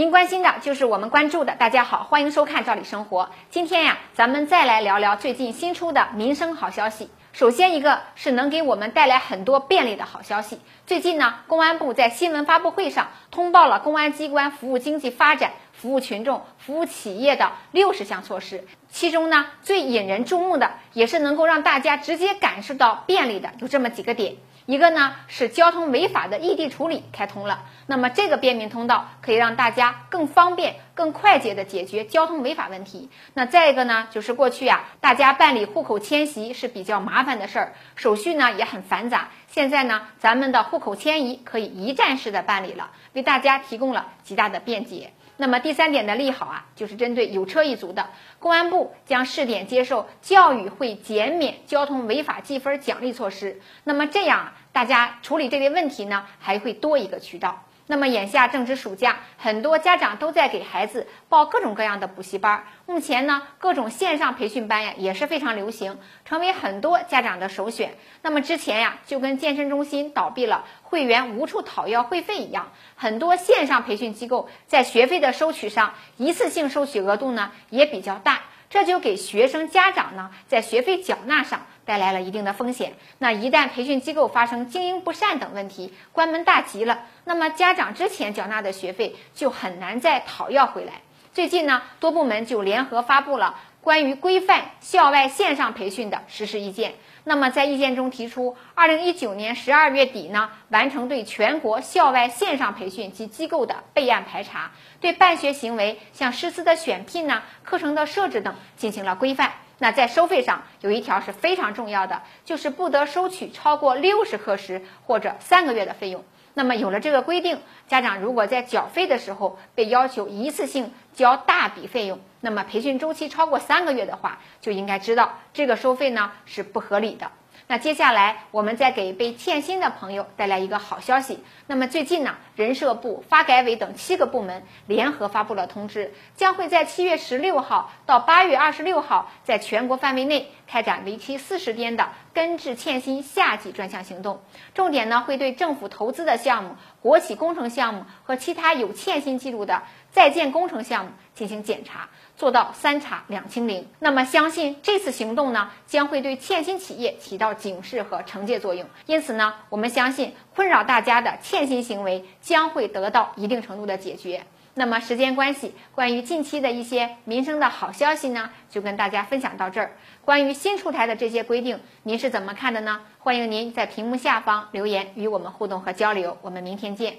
您关心的就是我们关注的。大家好，欢迎收看《赵理生活》。今天呀，咱们再来聊聊最近新出的民生好消息。首先一个是能给我们带来很多便利的好消息。最近呢，公安部在新闻发布会上通报了公安机关服务经济发展、服务群众、服务企业的六十项措施。其中呢，最引人注目的，也是能够让大家直接感受到便利的，有这么几个点。一个呢是交通违法的异地处理开通了，那么这个便民通道可以让大家更方便、更快捷的解决交通违法问题。那再一个呢，就是过去啊，大家办理户口迁徙是比较麻烦的事儿，手续呢也很繁杂。现在呢，咱们的户口迁移可以一站式的办理了，为大家提供了极大的便捷。那么第三点的利好啊，就是针对有车一族的，公安部将试点接受教育会减免交通违法记分奖励措施。那么这样，大家处理这类问题呢，还会多一个渠道。那么眼下正值暑假，很多家长都在给孩子报各种各样的补习班。目前呢，各种线上培训班呀也是非常流行，成为很多家长的首选。那么之前呀，就跟健身中心倒闭了，会员无处讨要会费一样，很多线上培训机构在学费的收取上，一次性收取额度呢也比较大。这就给学生家长呢，在学费缴纳上带来了一定的风险。那一旦培训机构发生经营不善等问题，关门大吉了，那么家长之前缴纳的学费就很难再讨要回来。最近呢，多部门就联合发布了。关于规范校外线上培训的实施意见，那么在意见中提出，二零一九年十二月底呢，完成对全国校外线上培训及机构的备案排查，对办学行为，像师资的选聘呢、课程的设置等进行了规范。那在收费上有一条是非常重要的，就是不得收取超过六十课时或者三个月的费用。那么有了这个规定，家长如果在缴费的时候被要求一次性交大笔费用，那么培训周期超过三个月的话，就应该知道这个收费呢是不合理的。那接下来，我们再给被欠薪的朋友带来一个好消息。那么最近呢，人社部、发改委等七个部门联合发布了通知，将会在七月十六号到八月二十六号，在全国范围内开展为期四十天的根治欠薪夏季专项行动。重点呢，会对政府投资的项目、国企工程项目和其他有欠薪记录的在建工程项目进行检查。做到三查两清零，那么相信这次行动呢，将会对欠薪企业起到警示和惩戒作用。因此呢，我们相信困扰大家的欠薪行为将会得到一定程度的解决。那么时间关系，关于近期的一些民生的好消息呢，就跟大家分享到这儿。关于新出台的这些规定，您是怎么看的呢？欢迎您在屏幕下方留言与我们互动和交流。我们明天见。